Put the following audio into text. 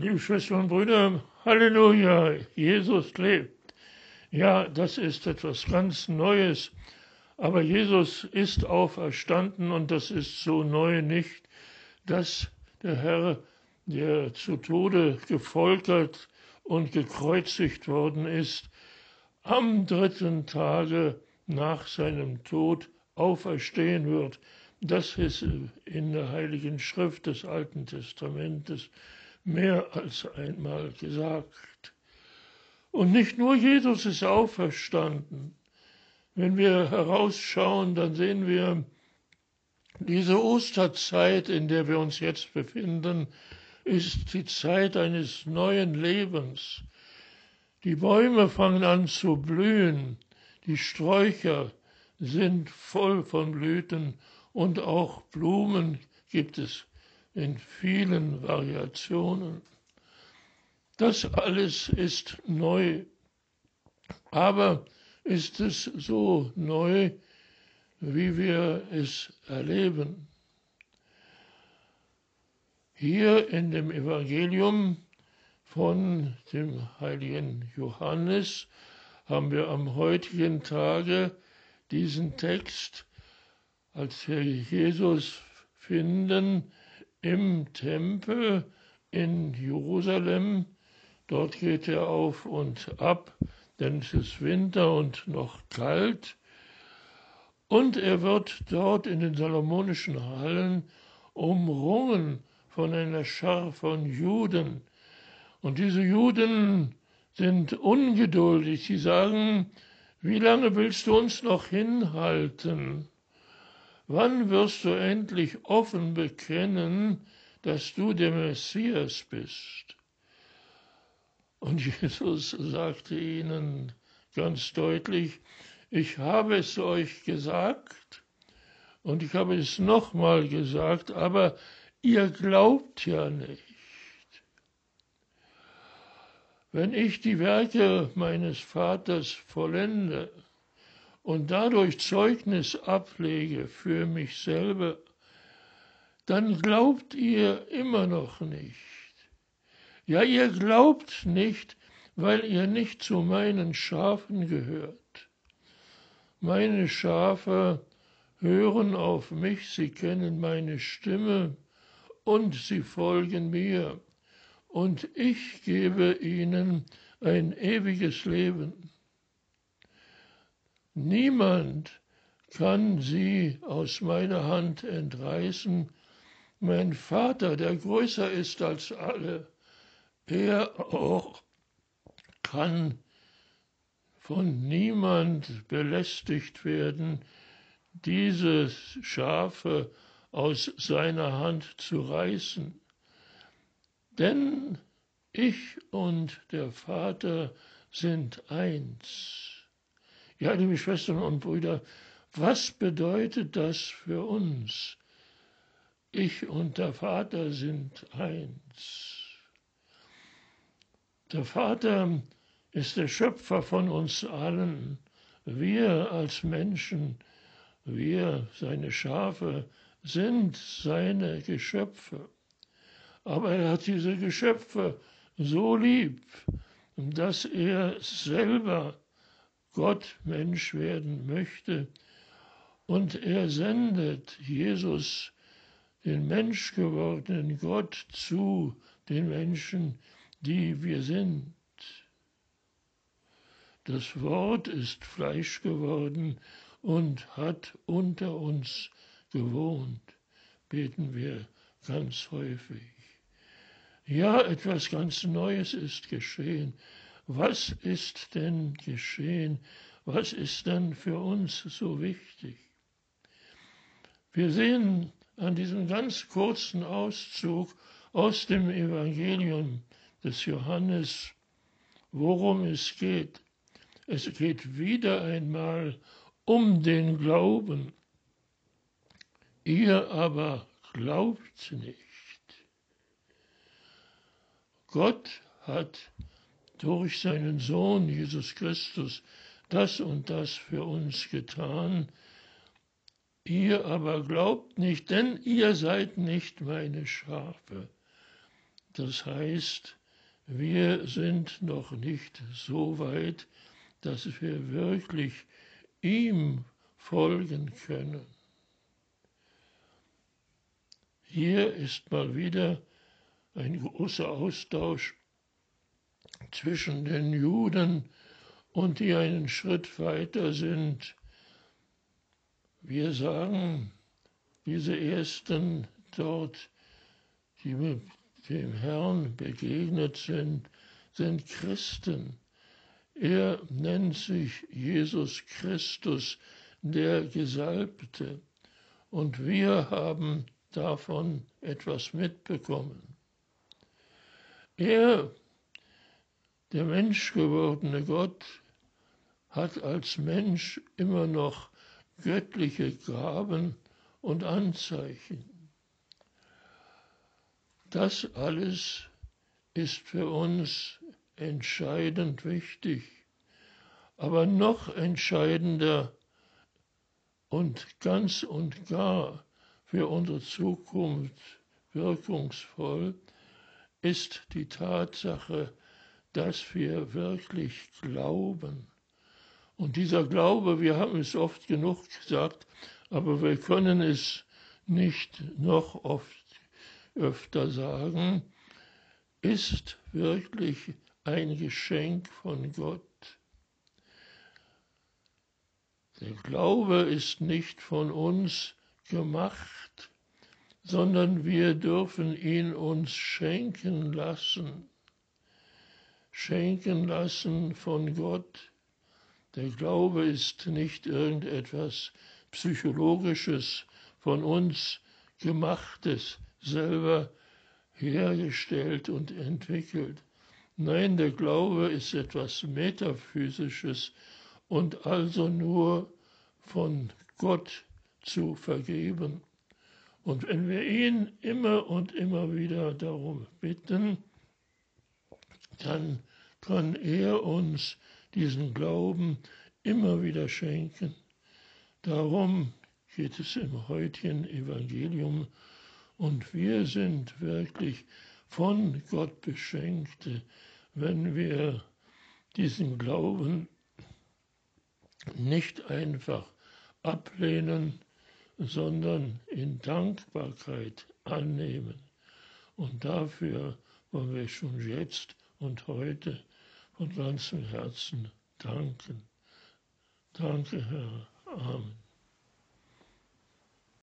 Liebe Schwestern und Brüder, Halleluja, Jesus lebt. Ja, das ist etwas ganz Neues. Aber Jesus ist auferstanden und das ist so neu nicht, dass der Herr, der zu Tode gefoltert und gekreuzigt worden ist, am dritten Tage nach seinem Tod auferstehen wird. Das ist in der Heiligen Schrift des Alten Testamentes mehr als einmal gesagt. Und nicht nur Jesus ist auferstanden. Wenn wir herausschauen, dann sehen wir diese Osterzeit, in der wir uns jetzt befinden, ist die Zeit eines neuen Lebens. Die Bäume fangen an zu blühen, die Sträucher sind voll von Blüten und auch Blumen gibt es in vielen Variationen. Das alles ist neu. Aber ist es so neu, wie wir es erleben? Hier in dem Evangelium von dem heiligen Johannes haben wir am heutigen Tage diesen Text, als wir Jesus finden, im Tempel in Jerusalem. Dort geht er auf und ab, denn es ist Winter und noch kalt. Und er wird dort in den Salomonischen Hallen umrungen von einer Schar von Juden. Und diese Juden sind ungeduldig. Sie sagen, wie lange willst du uns noch hinhalten? Wann wirst du endlich offen bekennen, dass du der Messias bist? Und Jesus sagte ihnen ganz deutlich, ich habe es euch gesagt und ich habe es nochmal gesagt, aber ihr glaubt ja nicht. Wenn ich die Werke meines Vaters vollende, und dadurch Zeugnis ablege für mich selber, dann glaubt ihr immer noch nicht. Ja, ihr glaubt nicht, weil ihr nicht zu meinen Schafen gehört. Meine Schafe hören auf mich, sie kennen meine Stimme und sie folgen mir, und ich gebe ihnen ein ewiges Leben. Niemand kann sie aus meiner Hand entreißen. Mein Vater, der größer ist als alle, er auch kann von niemand belästigt werden, diese Schafe aus seiner Hand zu reißen. Denn ich und der Vater sind eins. Ja, liebe Schwestern und Brüder, was bedeutet das für uns? Ich und der Vater sind eins. Der Vater ist der Schöpfer von uns allen. Wir als Menschen, wir, seine Schafe, sind seine Geschöpfe. Aber er hat diese Geschöpfe so lieb, dass er selber Gott Mensch werden möchte. Und er sendet Jesus, den menschgewordenen Gott, zu den Menschen, die wir sind. Das Wort ist Fleisch geworden und hat unter uns gewohnt, beten wir ganz häufig. Ja, etwas ganz Neues ist geschehen. Was ist denn geschehen? Was ist denn für uns so wichtig? Wir sehen an diesem ganz kurzen Auszug aus dem Evangelium des Johannes, worum es geht. Es geht wieder einmal um den Glauben. Ihr aber glaubt nicht. Gott hat durch seinen Sohn Jesus Christus das und das für uns getan. Ihr aber glaubt nicht, denn ihr seid nicht meine Schafe. Das heißt, wir sind noch nicht so weit, dass wir wirklich ihm folgen können. Hier ist mal wieder ein großer Austausch zwischen den Juden und die einen Schritt weiter sind. Wir sagen, diese ersten dort, die mit dem Herrn begegnet sind, sind Christen. Er nennt sich Jesus Christus, der Gesalbte. Und wir haben davon etwas mitbekommen. Er, der menschgewordene Gott, hat als Mensch immer noch göttliche Gaben und Anzeichen. Das alles ist für uns entscheidend wichtig, aber noch entscheidender und ganz und gar für unsere Zukunft wirkungsvoll ist die Tatsache, dass wir wirklich glauben. Und dieser Glaube, wir haben es oft genug gesagt, aber wir können es nicht noch oft öfter sagen, ist wirklich ein Geschenk von Gott. Der Glaube ist nicht von uns gemacht, sondern wir dürfen ihn uns schenken lassen. Schenken lassen von Gott. Der Glaube ist nicht irgendetwas Psychologisches, von uns gemachtes, selber hergestellt und entwickelt. Nein, der Glaube ist etwas Metaphysisches und also nur von Gott zu vergeben. Und wenn wir ihn immer und immer wieder darum bitten, dann kann er uns diesen Glauben immer wieder schenken. Darum geht es im heutigen Evangelium und wir sind wirklich von Gott Beschenkte, wenn wir diesen Glauben nicht einfach ablehnen, sondern in Dankbarkeit annehmen. Und dafür wollen wir schon jetzt und heute von ganzem Herzen danken. Danke, Herr. Amen.